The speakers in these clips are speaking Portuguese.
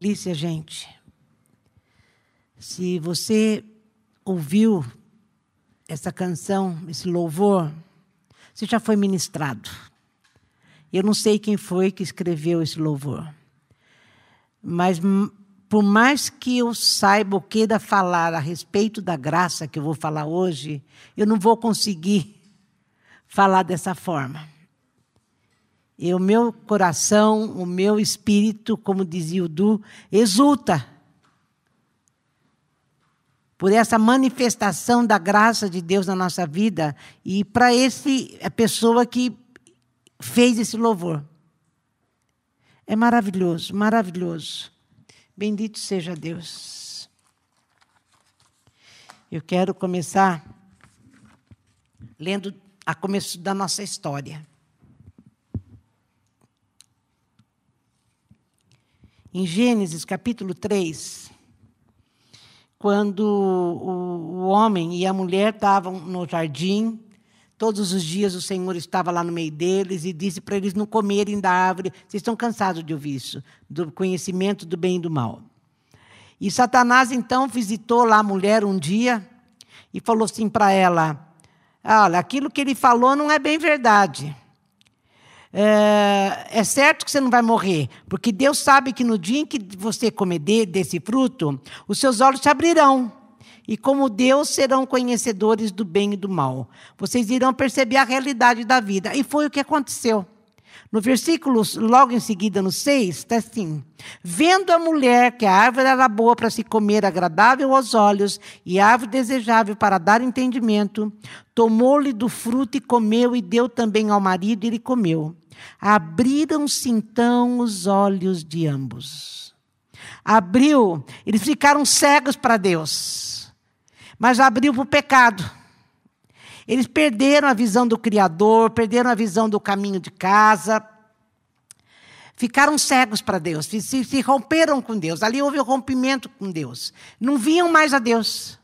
delícia, gente. Se você ouviu essa canção, esse louvor, você já foi ministrado. Eu não sei quem foi que escreveu esse louvor. Mas por mais que eu saiba ou queira falar a respeito da graça que eu vou falar hoje, eu não vou conseguir falar dessa forma. E o meu coração, o meu espírito, como dizia o Du, exulta por essa manifestação da graça de Deus na nossa vida e para esse a pessoa que fez esse louvor. É maravilhoso, maravilhoso. Bendito seja Deus. Eu quero começar lendo a começo da nossa história. Em Gênesis capítulo 3, quando o, homem e a mulher estavam no jardim, todos os dias o Senhor estava lá no meio deles e disse para eles não comerem da árvore. Vocês estão cansados de ouvir isso, do conhecimento do bem e do mal. E Satanás então visitou lá a mulher um dia e falou assim para ela: Olha, aquilo que ele falou não é bem verdade. É, é, certo que você não vai morrer, porque Deus sabe que no dia em que você comer desse fruto, os seus olhos se abrirão. E como Deus serão conhecedores do bem e do mal. Vocês irão perceber a realidade da vida. E foi o que aconteceu. No versículo, logo em seguida, no 6, está assim: Vendo a mulher que a árvore era boa para se comer, agradável aos olhos, e árvore desejável para dar entendimento, tomou-lhe do fruto e comeu, e deu também ao marido, e ele comeu. Abriram-se então os olhos de ambos. Abriu, eles ficaram cegos para Deus, mas abriu para o pecado. Eles perderam a visão do Criador, perderam a visão do caminho de casa, ficaram cegos para Deus, se, se, romperam com Deus. Ali houve o rompimento com Deus. Não viam mais a Deus.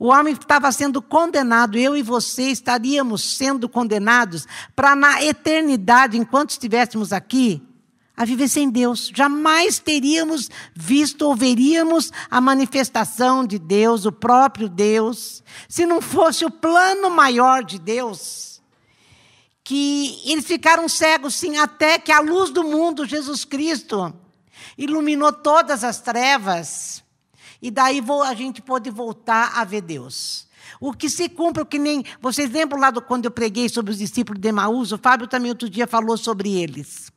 O homem estava sendo condenado, eu e você estaríamos sendo condenados para, na eternidade, enquanto estivéssemos aqui, a viver sem Deus. Jamais teríamos visto ou veríamos a manifestação de Deus, o próprio Deus, se não fosse o plano maior de Deus. Que eles ficaram cegos, sim, até que a luz do mundo, Jesus Cristo, iluminou todas as trevas. E daí a gente pôde voltar a ver Deus. O que se cumpre, o que nem. Vocês lembram lá do, quando eu preguei sobre os discípulos de Emaús? O Fábio também outro dia falou sobre eles.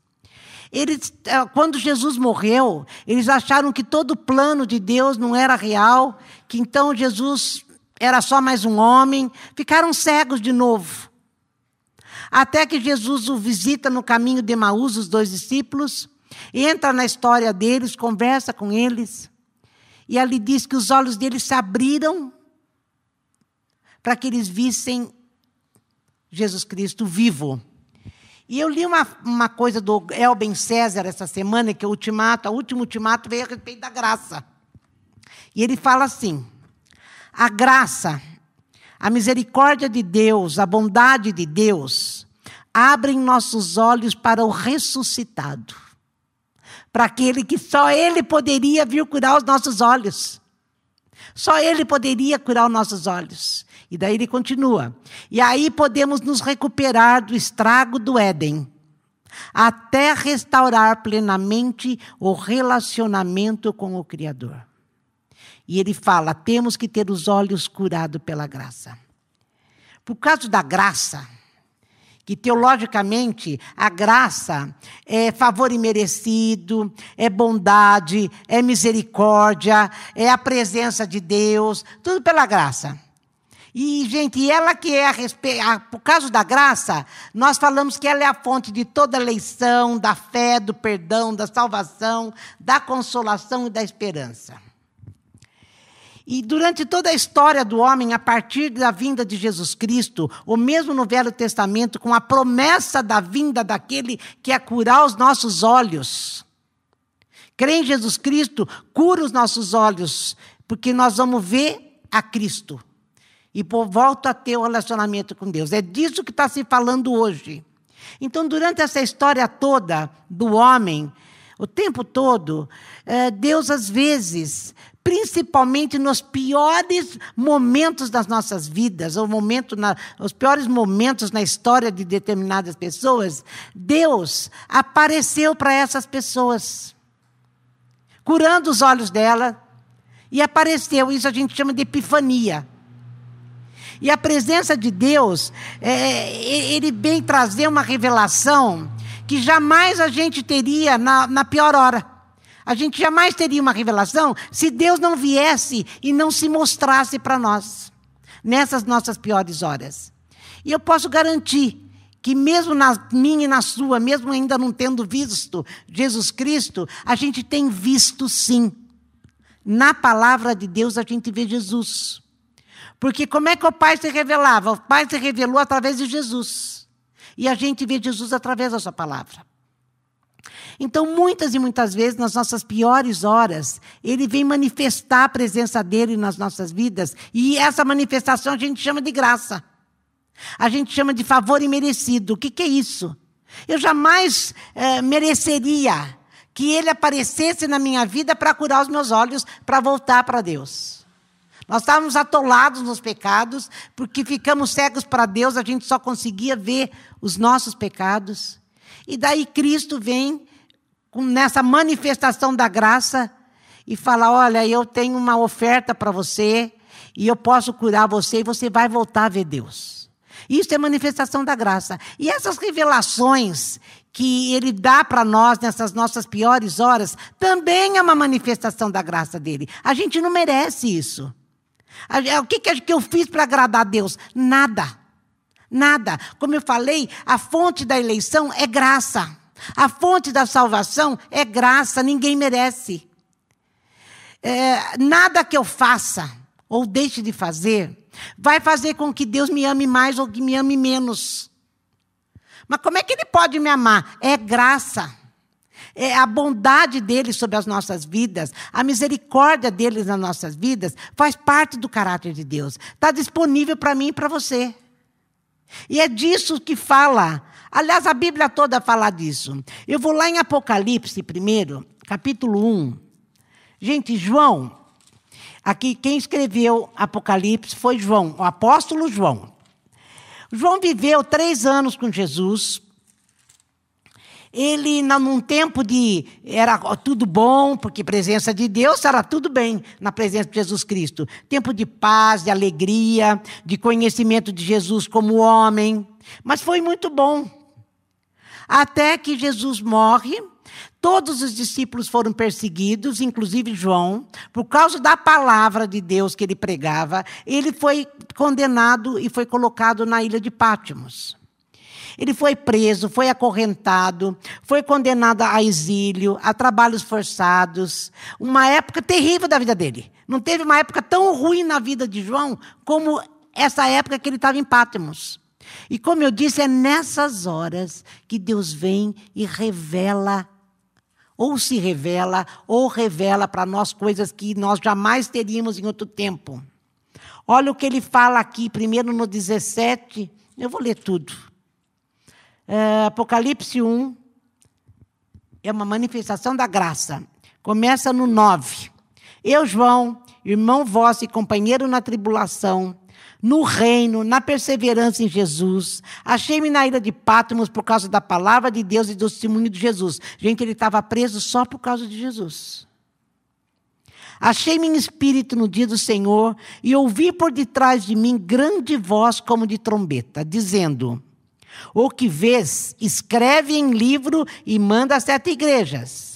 Eles, eh, quando Jesus morreu, eles acharam que todo o plano de Deus não era real, que então Jesus era só mais um homem, ficaram cegos de novo. Até que Jesus o visita no caminho de Emaús, os dois discípulos, entra na história deles, conversa com eles, e ali diz que os olhos deles se abriram para que eles vissem Jesus Cristo vivo. E eu li uma, uma coisa do Elben César essa semana, que é o ultimato, o último ultimato veio a respeito da graça. E ele fala assim: a graça, a misericórdia de Deus, a bondade de Deus, abrem nossos olhos para o ressuscitado, para aquele que só Ele poderia vir curar os nossos olhos. Só Ele poderia curar os nossos olhos. E daí ele continua. E aí podemos nos recuperar do estrago do Éden, até restaurar plenamente o relacionamento com o Criador. E ele fala: temos que ter os olhos curados pela graça. Por causa da graça, que teologicamente a graça é favor imerecido, é bondade, é misericórdia, é a presença de Deus, tudo pela graça. E, gente, ela que é a por causa da graça, nós falamos que ela é a fonte de toda eleição, da fé, do perdão, da salvação, da consolação e da esperança. E durante toda a história do homem, a partir da vinda de Jesus Cristo, ou mesmo no Velho Testamento, com a promessa da vinda daquele que é curar os nossos olhos. Crer em Jesus Cristo cura os nossos olhos, porque nós vamos ver a Cristo e volta a ter o um relacionamento com Deus. É disso que está se falando hoje. Então, durante essa história toda do homem, O tempo todo, eh, Deus às vezes, principalmente nos piores momentos das nossas vidas, ou momento na, os piores momentos na história de determinadas pessoas, Deus apareceu para essas pessoas, curando os olhos dela, e apareceu. Isso a gente chama de epifania. E a presença de Deus, é, ele vem trazer uma revelação que jamais a gente teria na, na pior hora. A gente jamais teria uma revelação se Deus não viesse e não se mostrasse para nós, nessas nossas piores horas. E eu posso garantir que, mesmo na minha e na sua, mesmo ainda não tendo visto Jesus Cristo, a gente tem visto sim. Na palavra de Deus a gente vê Jesus. Porque como é que o Pai se revelava? O Pai se revelou através de Jesus. E a gente vê Jesus através da sua palavra. Então, muitas e muitas vezes, nas nossas piores horas, ele vem manifestar a presença dele nas nossas vidas. E essa manifestação a gente chama de graça. A gente chama de favor imerecido. O que, que é isso? Eu jamais é, mereceria que ele aparecesse na minha vida para curar os meus olhos, para voltar para Deus. Nós estávamos atolados nos pecados, porque ficamos cegos para Deus, a gente só conseguia ver os nossos pecados. E daí Cristo vem nessa manifestação da graça e fala: Olha, eu tenho uma oferta para você, e eu posso curar você, e você vai voltar a ver Deus. Isso é manifestação da graça. E essas revelações que ele dá para nós nessas nossas piores horas também é uma manifestação da graça dele. A gente não merece isso. O que, que eu fiz para agradar a Deus? Nada. Nada. Como eu falei, a fonte da eleição é graça. A fonte da salvação é graça, ninguém merece. É, nada que eu faça ou deixe de fazer vai fazer com que Deus me ame mais ou que me ame menos. Mas como é que Ele pode me amar? É graça é a bondade dele sobre as nossas vidas, a misericórdia dele nas nossas vidas, faz parte do caráter de Deus. Está disponível para mim e para você. E é disso que fala. Aliás, a Bíblia toda fala disso. Eu vou lá em Apocalipse primeiro, capítulo 1. Gente, João, aqui quem escreveu Apocalipse foi João, o apóstolo João. João viveu três anos com Jesus, ele, num tempo de. Era tudo bom, porque presença de Deus era tudo bem na presença de Jesus Cristo. Tempo de paz, de alegria, de conhecimento de Jesus como homem. Mas foi muito bom. Até que Jesus morre. Todos os discípulos foram perseguidos, inclusive João, por causa da palavra de Deus que ele pregava. Ele foi condenado e foi colocado na ilha de Pátimos. Ele foi preso, foi acorrentado, foi condenado a exílio, a trabalhos forçados. Uma época terrível da vida dele. Não teve uma época tão ruim na vida de João como essa época que ele estava em Pátimos. E como eu disse, é nessas horas que Deus vem e revela, ou se revela, ou revela para nós coisas que nós jamais teríamos em outro tempo. Olha o que ele fala aqui, primeiro no 17, eu vou ler tudo. É, Apocalipse 1 é uma manifestação da graça. Começa no 9. Eu, João, irmão vosso e companheiro na tribulação, no reino, na perseverança em Jesus. Achei-me na ilha de Patmos por causa da palavra de Deus e do testemunho de Jesus. Gente, ele estava preso só por causa de Jesus. Achei-me em espírito no dia do Senhor e ouvi por detrás de mim grande voz como de trombeta, dizendo: o que vês, escreve em livro e manda às sete igrejas.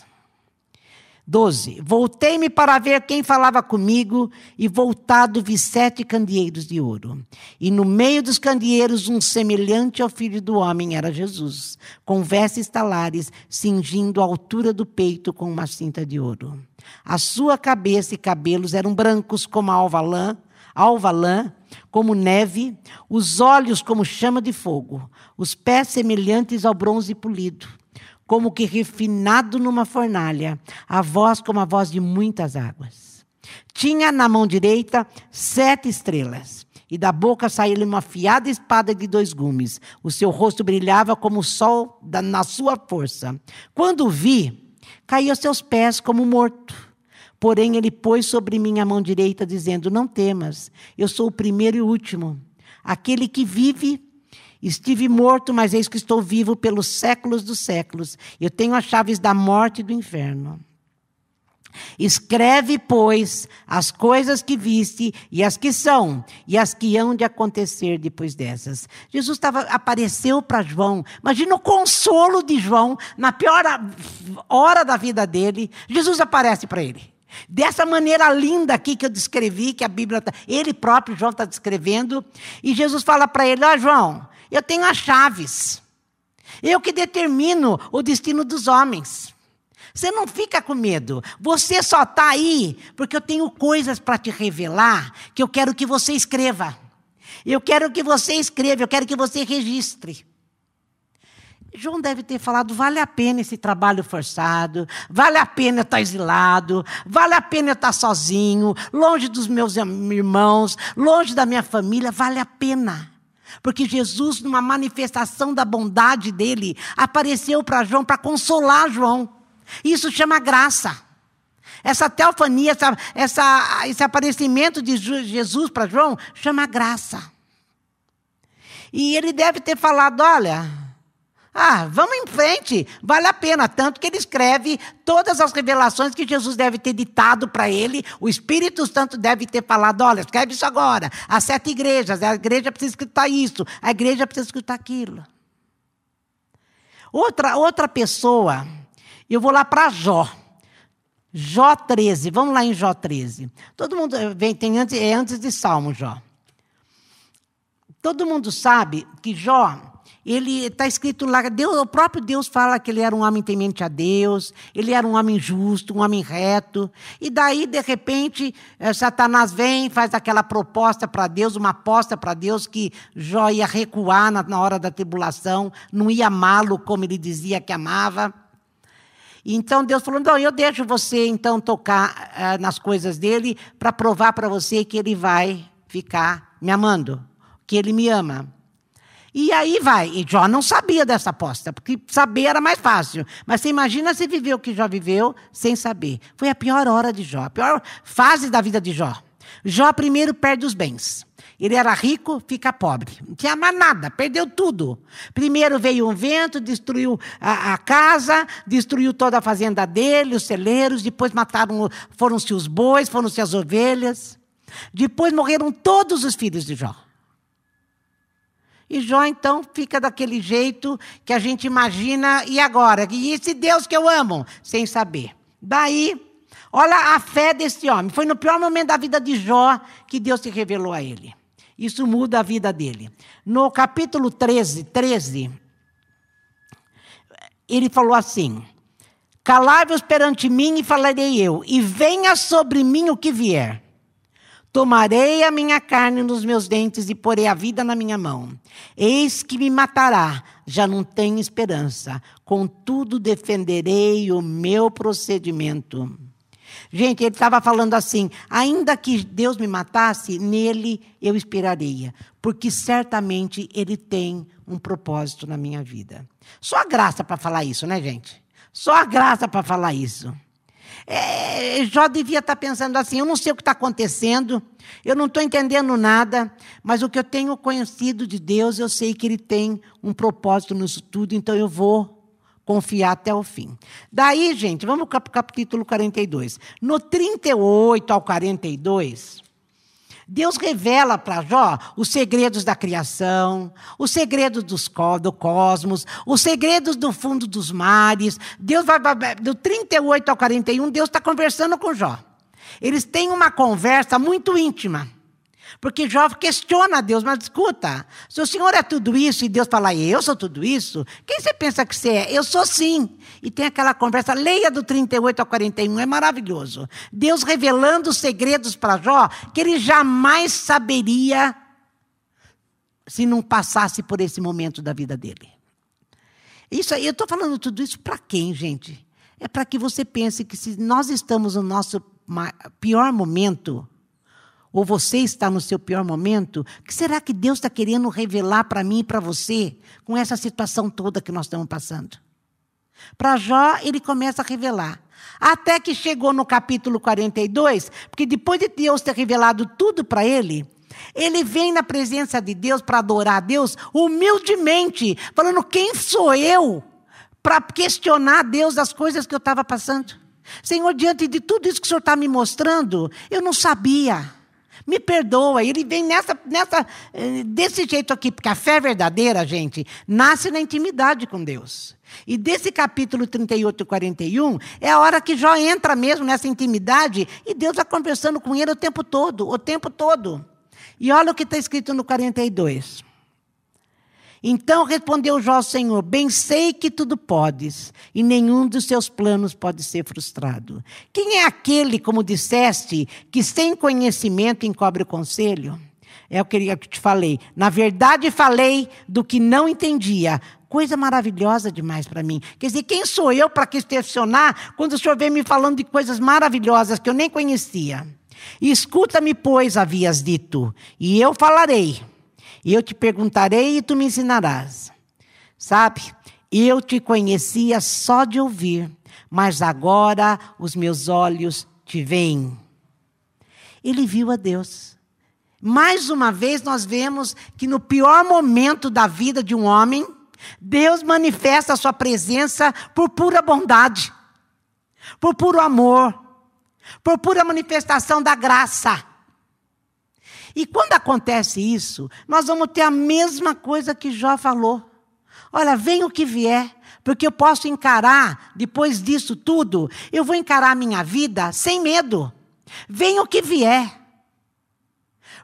12. Voltei-me para ver quem falava comigo, e voltado vi sete candeeiros de ouro. E no meio dos candeeiros, um semelhante ao filho do homem era Jesus, com vestes talares, cingindo a altura do peito com uma cinta de ouro. A sua cabeça e cabelos eram brancos como a alva lã, alva lã, como neve, os olhos como chama de fogo, os pés semelhantes ao bronze polido, como que refinado numa fornalha, a voz como a voz de muitas águas. Tinha na mão direita sete estrelas, e da boca saía-lhe uma afiada espada de dois gumes. O seu rosto brilhava como o sol na sua força. Quando vi, caí aos seus pés como morto. Porém, ele pôs sobre mim a mão direita, dizendo: Não temas, eu sou o primeiro e o último, aquele que vive. Estive morto, mas eis que estou vivo pelos séculos dos séculos. Eu tenho as chaves da morte e do inferno. Escreve, pois, as coisas que viste e as que são e as que hão de acontecer depois dessas. Jesus tava, apareceu para João. Imagina o consolo de João na pior hora da vida dele. Jesus aparece para ele. Dessa maneira linda aqui que eu descrevi, que a Bíblia, tá, ele próprio, João, está descrevendo. E Jesus fala para ele: Ó, oh, João, eu tenho as chaves. Eu que determino o destino dos homens. Você não fica com medo. Você só está aí porque eu tenho coisas para te revelar que eu quero que você escreva. Eu quero que você escreva, eu quero que você registre. João deve ter falado: vale a pena esse trabalho forçado, vale a pena estar exilado, vale a pena estar sozinho, longe dos meus irmãos, longe da minha família, vale a pena. Porque Jesus, numa manifestação da bondade dele, apareceu para João para consolar João. Isso chama graça. Essa teofania, essa, essa, esse aparecimento de Jesus para João, chama graça. E ele deve ter falado: olha, ah, vamos em frente, vale a pena. Tanto que ele escreve todas as revelações que Jesus deve ter ditado para ele. O Espírito Santo deve ter falado: olha, escreve isso agora. As sete igrejas, a igreja precisa escutar isso, a igreja precisa escutar aquilo. Outra, outra pessoa eu vou lá para Jó. Jó 13, vamos lá em Jó 13. Todo mundo vem, tem antes, é antes de Salmo, Jó. Todo mundo sabe que Jó, ele está escrito lá, Deus, o próprio Deus fala que ele era um homem temente a Deus, ele era um homem justo, um homem reto. E daí, de repente, eh, Satanás vem, faz aquela proposta para Deus, uma aposta para Deus que Jó ia recuar na, na hora da tribulação, não ia amá-lo como ele dizia que amava. Então Deus falou: não, eu deixo você então tocar uh, nas coisas dele para provar para você que ele vai ficar me amando, que ele me ama. E aí vai. E Jó não sabia dessa aposta, porque saber era mais fácil. Mas você imagina se viveu o que Jó viveu sem saber. Foi a pior hora de Jó, a pior fase da vida de Jó. Jó primeiro perde os bens. Ele era rico, fica pobre. Não tinha mais nada, perdeu tudo. Primeiro veio um vento, destruiu a, a casa, destruiu toda a fazenda dele, os celeiros, depois mataram, foram-se os bois, foram-se as ovelhas. Depois morreram todos os filhos de Jó. E Jó, então, fica daquele jeito que a gente imagina, e agora? E esse Deus que eu amo? Sem saber. Daí, olha a fé desse homem. Foi no pior momento da vida de Jó que Deus se revelou a ele. Isso muda a vida dele. No capítulo 13, 13, ele falou assim: Calai-vos perante mim e falarei eu, e venha sobre mim o que vier. Tomarei a minha carne nos meus dentes e porei a vida na minha mão. Eis que me matará, já não tenho esperança. Contudo, defenderei o meu procedimento. Gente, ele estava falando assim: ainda que Deus me matasse, nele eu esperaria, porque certamente ele tem um propósito na minha vida. Só a graça para falar isso, né, gente? Só a graça para falar isso. É, Jó devia estar tá pensando assim: eu não sei o que está acontecendo, eu não estou entendendo nada, mas o que eu tenho conhecido de Deus, eu sei que Ele tem um propósito nisso tudo, então eu vou confiar até o fim. Daí, gente, vamos para o capítulo 42. No 38 ao 42, Deus revela para Jó os segredos da criação, os segredos dos, do cosmos, os segredos do fundo dos mares. Deus vai, do 38 ao 41, Deus está conversando com Jó. Eles têm uma conversa muito íntima. Porque Jó questiona a Deus, mas escuta, se o Senhor é tudo isso e Deus fala, eu sou tudo isso, quem você pensa que você é? Eu sou sim. E tem aquela conversa, leia do 38 ao 41, é maravilhoso. Deus revelando os segredos para Jó que ele jamais saberia se não passasse por esse momento da vida dele. Isso aí, eu estou falando tudo isso para quem, gente? É para que você pense que se nós estamos no nosso pior momento, ou você está no seu pior momento, o que será que Deus está querendo revelar para mim e para você com essa situação toda que nós estamos passando? Para Jó, ele começa a revelar. Até que chegou no capítulo 42, porque depois de Deus ter revelado tudo para ele, ele vem na presença de Deus para adorar a Deus humildemente, falando: quem sou eu para questionar a Deus das coisas que eu estava passando? Senhor, diante de tudo isso que o Senhor está me mostrando, eu não sabia. Me perdoa. Ele vem nessa, nessa, eh, desse jeito aqui, porque a fé verdadeira, gente, nasce na intimidade com Deus. E desse capítulo 38 e 41 é a hora que Jó entra mesmo nessa intimidade e Deus está conversando com ele o tempo todo, o tempo todo. E olha o que está escrito no 42. Então respondeu Jó ao Senhor: Bem sei que tudo podes, e nenhum dos seus planos pode ser frustrado. Quem é aquele, como disseste, que sem conhecimento encobre o conselho? É o que eu te falei. Na verdade, falei do que não entendia. Coisa maravilhosa demais para mim. Quer dizer, quem sou eu para questionar quando o senhor vem me falando de coisas maravilhosas que eu nem conhecia? Escuta-me, pois, havias dito, e eu falarei. E eu te perguntarei e tu me ensinarás. Sabe, eu te conhecia só de ouvir, mas agora os meus olhos te veem. Ele viu a Deus. Mais uma vez, nós vemos que no pior momento da vida de um homem, Deus manifesta a sua presença por pura bondade, por puro amor, por pura manifestação da graça. E quando acontece isso, nós vamos ter a mesma coisa que Jó falou. Olha, vem o que vier, porque eu posso encarar, depois disso tudo, eu vou encarar a minha vida sem medo. Vem o que vier.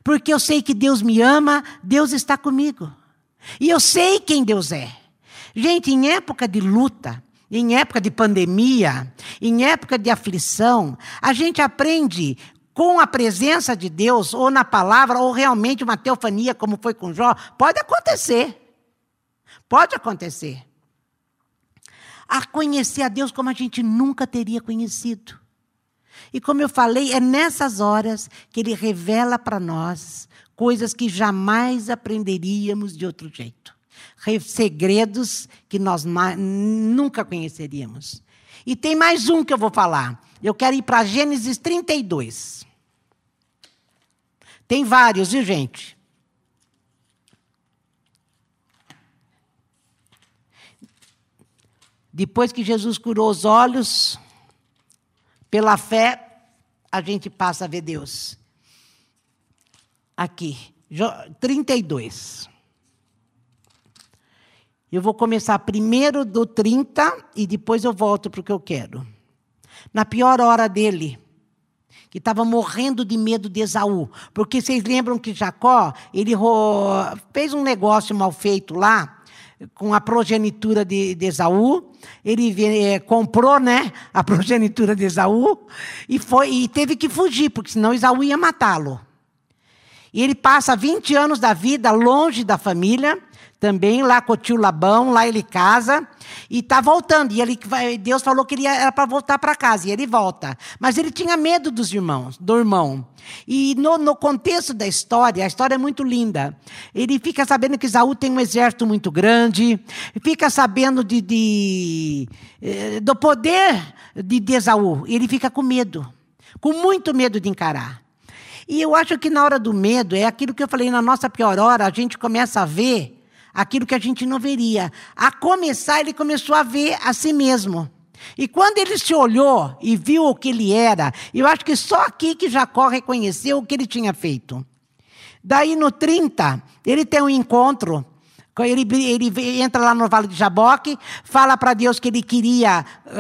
Porque eu sei que Deus me ama, Deus está comigo. E eu sei quem Deus é. Gente, em época de luta, em época de pandemia, em época de aflição, a gente aprende com a presença de Deus, ou na palavra, ou realmente uma teofania, como foi com Jó, pode acontecer. Pode acontecer. A conhecer a Deus como a gente nunca teria conhecido. E como eu falei, é nessas horas que Ele revela para nós coisas que jamais aprenderíamos de outro jeito. Segredos que nós nunca conheceríamos. E tem mais um que eu vou falar. Eu quero ir para Gênesis 32. Tem vários, viu, gente? Depois que Jesus curou os olhos, pela fé, a gente passa a ver Deus. Aqui, 32. Eu vou começar primeiro do 30 e depois eu volto para o que eu quero na pior hora dele, que estava morrendo de medo de Esaú. Porque vocês lembram que Jacó, ele fez um negócio mal feito lá, com a progenitura de, de Esaú. Ele é, comprou né, a progenitura de Esaú e, foi, e teve que fugir, porque senão Esaú ia matá-lo. E ele passa 20 anos da vida longe da família, também lá com o tio Labão, lá ele casa e está voltando. E ele, Deus falou que ele era para voltar para casa, e ele volta. Mas ele tinha medo dos irmãos, do irmão. E no, no, contexto da história, a história é muito linda. Ele fica sabendo que Isaú tem um exército muito grande, fica sabendo de, de eh, do poder de, de Esaú. Ele fica com medo, com muito medo de encarar. E eu acho que na hora do medo, é aquilo que eu falei, na nossa pior hora, a gente começa a ver aquilo que a gente não veria. A começar, ele começou a ver a si mesmo. E quando ele se olhou e viu o que ele era, eu acho que só aqui que Jacó reconheceu o que ele tinha feito. Daí no 30, ele tem um encontro ele, ele entra lá no Vale de Jaboque, fala para Deus que ele queria uh,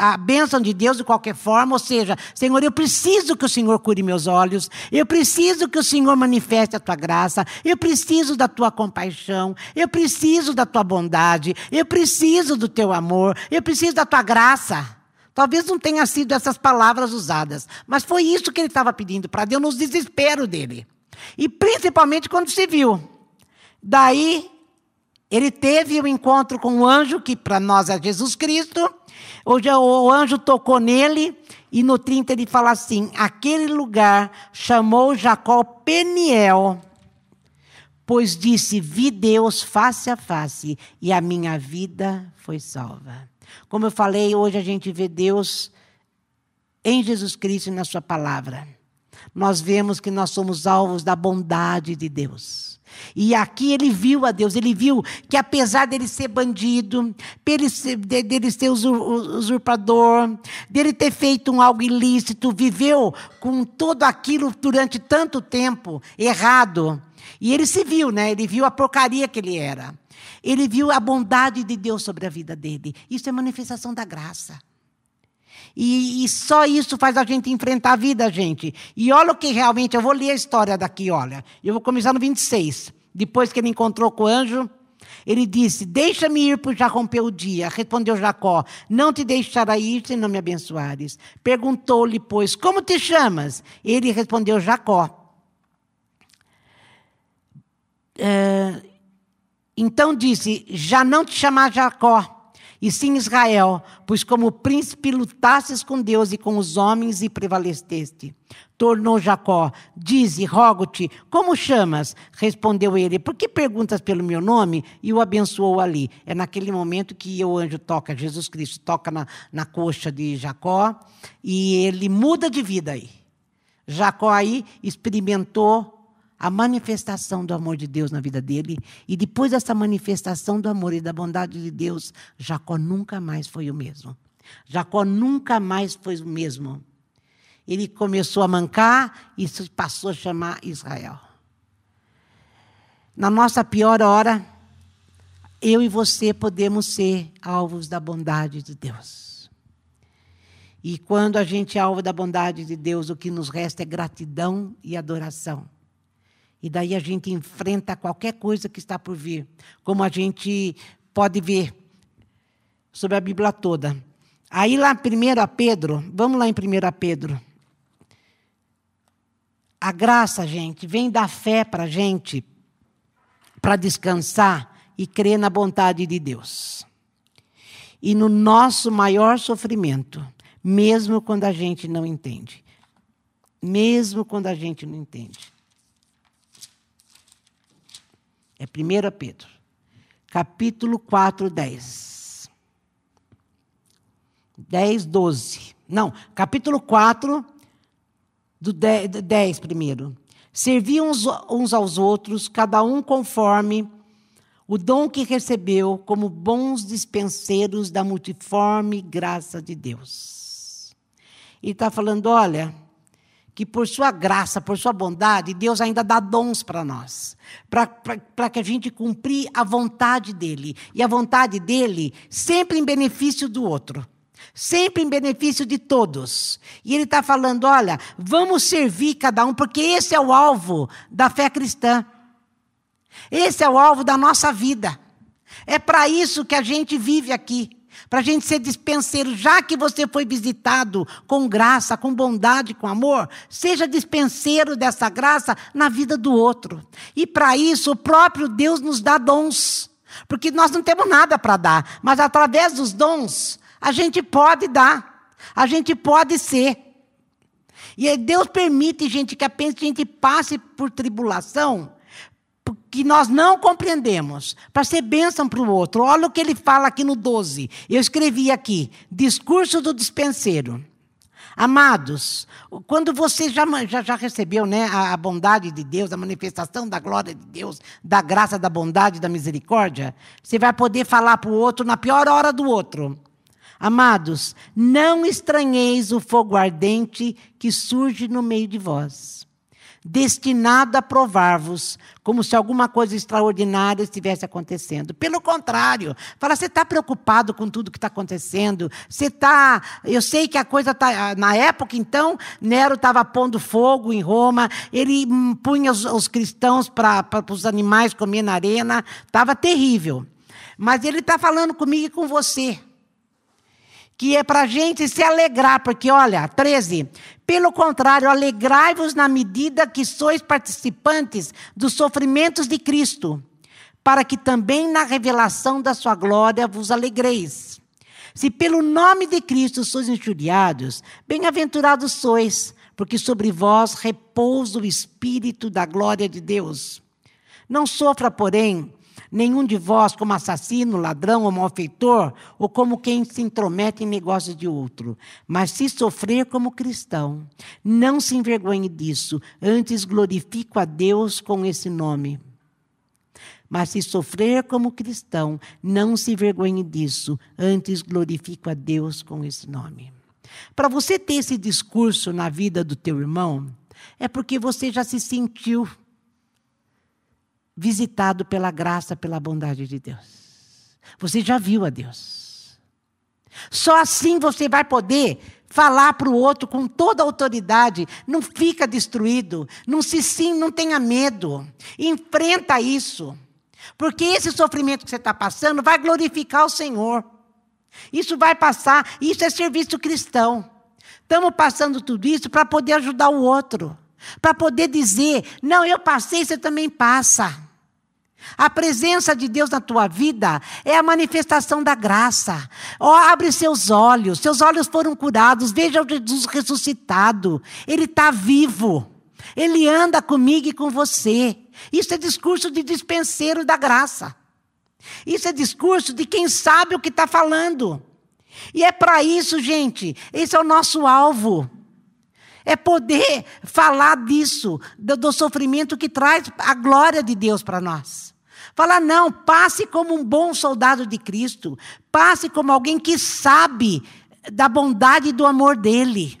a bênção de Deus de qualquer forma, ou seja, Senhor, eu preciso que o Senhor cure meus olhos, eu preciso que o Senhor manifeste a tua graça, eu preciso da tua compaixão, eu preciso da tua bondade, eu preciso do teu amor, eu preciso da tua graça. Talvez não tenha sido essas palavras usadas, mas foi isso que ele estava pedindo para Deus, no desespero dele. E principalmente quando se viu. Daí ele teve um encontro com um anjo, que para nós é Jesus Cristo. Hoje o anjo tocou nele, e no 30 ele fala assim: aquele lugar chamou Jacó Peniel, pois disse: Vi Deus face a face, e a minha vida foi salva. Como eu falei, hoje a gente vê Deus em Jesus Cristo e na Sua palavra. Nós vemos que nós somos alvos da bondade de Deus. E aqui ele viu a Deus, ele viu que apesar dele ser bandido, dele ser, dele ser usurpador, dele ter feito um algo ilícito, viveu com tudo aquilo durante tanto tempo errado. E ele se viu, né? Ele viu a porcaria que ele era. Ele viu a bondade de Deus sobre a vida dele. Isso é manifestação da graça. E, e, só isso faz a gente enfrentar a vida, gente. E olha o que realmente, eu vou ler a história daqui, olha. Eu vou começar no 26. Depois que ele encontrou com o anjo, ele disse: Deixa-me ir, pois já rompeu o dia. Respondeu Jacó: Não te deixarei ir se não me abençoares. Perguntou-lhe, pois, Como te chamas? Ele respondeu: Jacó. É, então disse: Já não te chamar Jacó e sim Israel, pois como príncipe lutastes com Deus e com os homens e prevaleceste. Tornou Jacó, dize, rogo-te, como chamas? Respondeu ele, por que perguntas pelo meu nome? E o abençoou ali. É naquele momento que o anjo toca, Jesus Cristo toca na, na coxa de Jacó e ele muda de vida aí. Jacó aí experimentou a manifestação do amor de Deus na vida dele. E depois dessa manifestação do amor e da bondade de Deus, Jacó nunca mais foi o mesmo. Jacó nunca mais foi o mesmo. Ele começou a mancar e passou a chamar Israel. Na nossa pior hora, eu e você podemos ser alvos da bondade de Deus. E quando a gente é alvo da bondade de Deus, o que nos resta é gratidão e adoração. E daí a gente enfrenta qualquer coisa que está por vir, como a gente pode ver sobre a Bíblia toda. Aí lá em 1 Pedro, vamos lá em 1 Pedro. A graça, gente, vem da fé para a gente, para descansar e crer na bondade de Deus. E no nosso maior sofrimento, mesmo quando a gente não entende. Mesmo quando a gente não entende. É 1 Pedro, capítulo 4, 10. 10, 12. Não, capítulo 4, do 10, 10 primeiro. Serviam uns, uns aos outros, cada um conforme o dom que recebeu, como bons dispenseiros da multiforme graça de Deus. Ele está falando: olha, que por sua graça, por sua bondade, Deus ainda dá dons para nós, para que a gente cumprir a vontade dele. E a vontade dele sempre em benefício do outro, sempre em benefício de todos. E ele está falando: olha, vamos servir cada um, porque esse é o alvo da fé cristã. Esse é o alvo da nossa vida. É para isso que a gente vive aqui para a gente ser dispenseiro, já que você foi visitado com graça, com bondade, com amor, seja dispenseiro dessa graça na vida do outro. E para isso, o próprio Deus nos dá dons, porque nós não temos nada para dar, mas através dos dons, a gente pode dar, a gente pode ser. E Deus permite, gente, que a gente passe por tribulação que nós não compreendemos, para ser bênção para o outro. Olha o que ele fala aqui no 12. Eu escrevi aqui: discurso do dispenseiro. Amados, quando você já, já, já recebeu né, a, a, bondade de Deus, a manifestação da glória de Deus, da graça, da bondade, da misericórdia, você vai poder falar para o outro na pior hora do outro. Amados, não estranheis o fogo ardente que surge no meio de vós destinado a provar-vos, como se alguma coisa extraordinária estivesse acontecendo. Pelo contrário, fala, você está preocupado com tudo que está acontecendo? Você está. Eu sei que a coisa está. Na época, então, Nero estava pondo fogo em Roma, ele punha os, os cristãos para os animais comer na arena, estava terrível. Mas ele está falando comigo e com você que é para a gente se alegrar, porque olha, 13. Pelo contrário, alegrai-vos na medida que sois participantes dos sofrimentos de Cristo, para que também na revelação da sua glória vos alegreis. Se pelo nome de Cristo sois injuriados, bem-aventurados sois, porque sobre vós repousa o Espírito da glória de Deus. Não sofra, porém, nenhum de vós como assassino, ladrão ou malfeitor, ou como quem se intromete em negócios de outro. Mas se sofrer como cristão, não se envergonhe disso, antes glorifico a Deus com esse nome. Mas se sofrer como cristão, não se envergonhe disso, antes glorifico a Deus com esse nome. Para você ter esse discurso na vida do teu irmão, é porque você já se sentiu visitado pela graça, pela bondade de Deus. Você já viu a Deus. Só assim você vai poder falar para o outro com toda a autoridade, não fica destruído, não se sim, não tenha medo. Enfrenta isso. Porque esse sofrimento que você está passando vai glorificar o Senhor. Isso vai passar, isso é serviço cristão. Estamos passando tudo isso para poder ajudar o outro, para poder dizer: não, eu passei, você também passa. A presença de Deus na tua vida é a manifestação da graça. Oh, abre seus olhos, seus olhos foram curados. Veja o Jesus ressuscitado. Ele está vivo. Ele anda comigo e com você. Isso é discurso de dispenseiro da graça. Isso é discurso de quem sabe o que está falando. E é para isso, gente, esse é o nosso alvo. É poder falar disso, do, do sofrimento que traz a glória de Deus para nós. Falar, não, passe como um bom soldado de Cristo. Passe como alguém que sabe da bondade e do amor dele.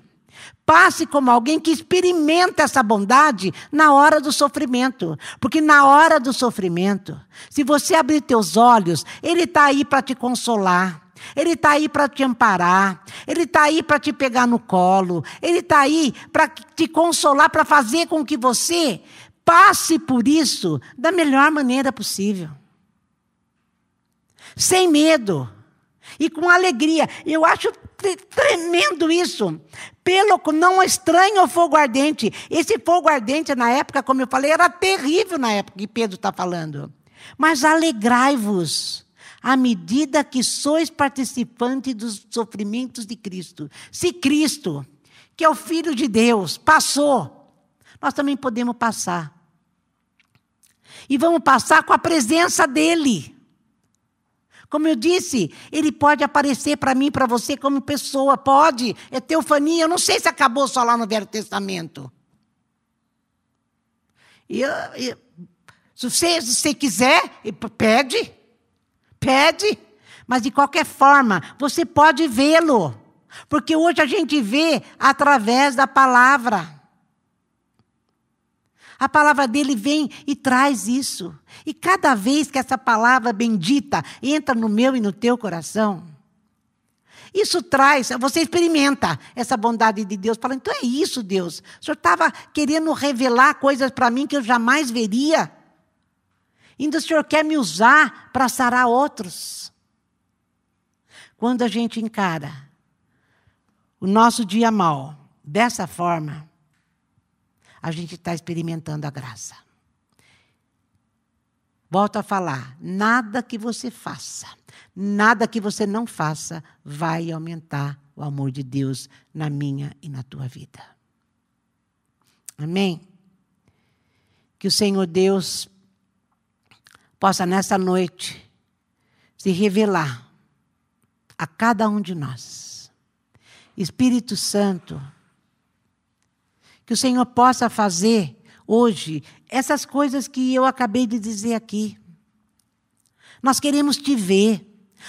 Passe como alguém que experimenta essa bondade na hora do sofrimento. Porque na hora do sofrimento, se você abrir teus olhos, Ele está aí para te consolar. Ele está aí para te amparar, Ele está aí para te pegar no colo, Ele está aí para te consolar, para fazer com que você passe por isso da melhor maneira possível. Sem medo e com alegria. Eu acho tremendo isso. Pelo não estranho o fogo ardente. Esse fogo ardente, na época, como eu falei, era terrível na época que Pedro está falando. Mas alegrai-vos à medida que sois participantes dos sofrimentos de Cristo. Se Cristo, que é o Filho de Deus, passou, nós também podemos passar. E vamos passar com a presença dEle. Como eu disse, ele pode aparecer para mim, para você, como pessoa, pode. É teofania. Eu não sei se acabou só lá no Velho Testamento. Se, você, se você quiser, pede. Pede. Mas de qualquer forma, você pode vê-lo. Porque hoje a gente vê através da palavra. A palavra dele vem e traz isso. E cada vez que essa palavra bendita entra no meu e no teu coração, isso traz, você experimenta essa bondade de Deus. Fala, então é isso, Deus. O Senhor estava querendo revelar coisas para mim que eu jamais veria. Ainda o Senhor quer me usar para sarar outros. Quando a gente encara o nosso dia mal dessa forma, a gente está experimentando a graça. Volto a falar: nada que você faça, nada que você não faça, vai aumentar o amor de Deus na minha e na tua vida. Amém? Que o Senhor Deus possa nessa noite se revelar a cada um de nós. Espírito Santo, que o Senhor possa fazer hoje essas coisas que eu acabei de dizer aqui. Nós queremos te ver.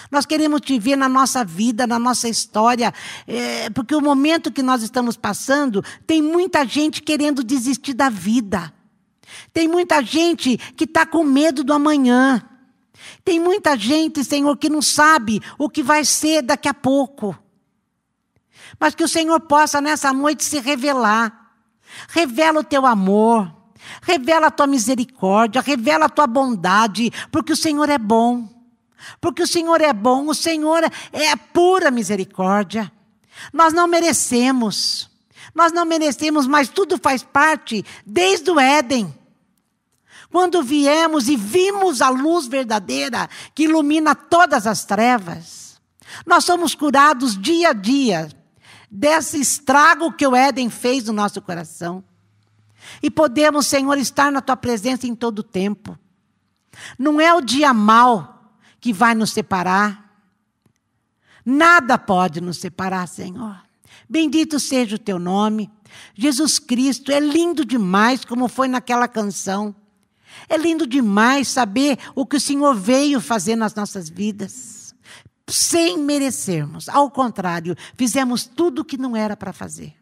Nós queremos te ver na nossa vida, na nossa história, é, porque o momento que nós estamos passando, tem muita gente querendo desistir da vida. Tem muita gente que está com medo do amanhã. Tem muita gente, Senhor, que não sabe o que vai ser daqui a pouco. Mas que o Senhor possa nessa noite se revelar Revela o teu amor, revela a tua misericórdia, revela a tua bondade, porque o Senhor é bom. Porque o Senhor é bom, o Senhor é pura misericórdia. Nós não merecemos. Nós não merecemos, mas tudo faz parte desde o Éden. Quando viemos e vimos a luz verdadeira que ilumina todas as trevas, nós somos curados dia a dia desse estrago que o Éden fez no nosso coração. E podemos, Senhor, estar na tua presença em todo o tempo. Não é o dia mal que vai nos separar. Nada pode nos separar, Senhor. Bendito seja o teu nome. Jesus Cristo, é lindo demais, como foi naquela canção. É lindo demais saber o que o Senhor veio fazer nas nossas vidas, sem merecermos. Ao contrário, fizemos tudo o que não era para fazer.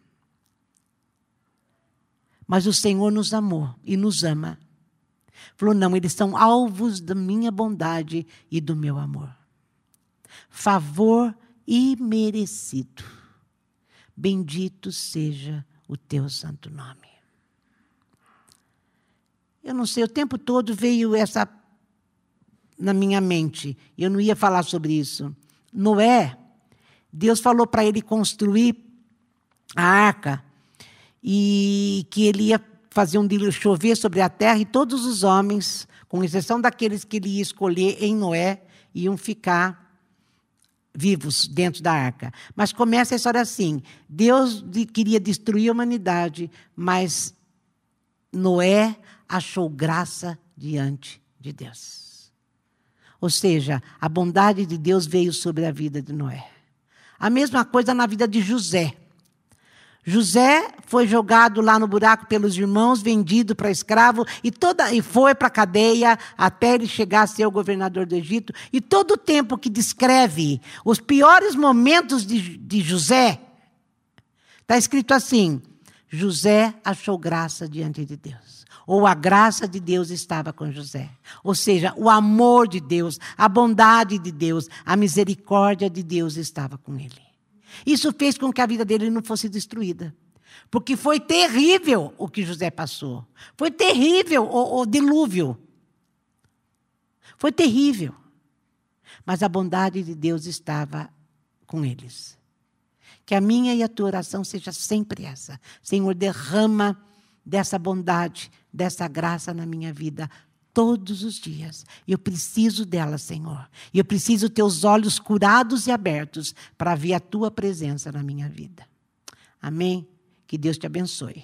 Mas o Senhor nos amou e nos ama. Falou: não, eles são alvos da minha bondade e do meu amor. Favor imerecido. Bendito seja o teu santo nome. Eu não sei, o tempo todo veio essa na minha mente. Eu não ia falar sobre isso. Noé, Deus falou para ele construir a arca e que ele ia fazer um chover sobre a terra e todos os homens, com exceção daqueles que ele ia escolher em Noé, iam ficar vivos dentro da arca. Mas começa a história assim: Deus queria destruir a humanidade, mas Noé achou graça diante de Deus. Ou seja, a bondade de Deus veio sobre a vida de Noé. A mesma coisa na vida de José. José foi jogado lá no buraco pelos irmãos, vendido para escravo e toda e foi para a cadeia até ele chegar a ser o governador do Egito. E todo o tempo que descreve os piores momentos de, de José, está escrito assim: José achou graça diante de Deus. Ou a graça de Deus estava com José. Ou seja, o amor de Deus, a bondade de Deus, a misericórdia de Deus estava com ele. Isso fez com que a vida dele não fosse destruída. Porque foi terrível o que José passou. Foi terrível o, o dilúvio. Foi terrível. Mas a bondade de Deus estava com eles. Que a minha e a tua oração seja sempre essa. Senhor, derrama dessa bondade, dessa graça na minha vida todos os dias. Eu preciso dela, Senhor. Eu preciso ter os olhos curados e abertos para ver a tua presença na minha vida. Amém? Que Deus te abençoe.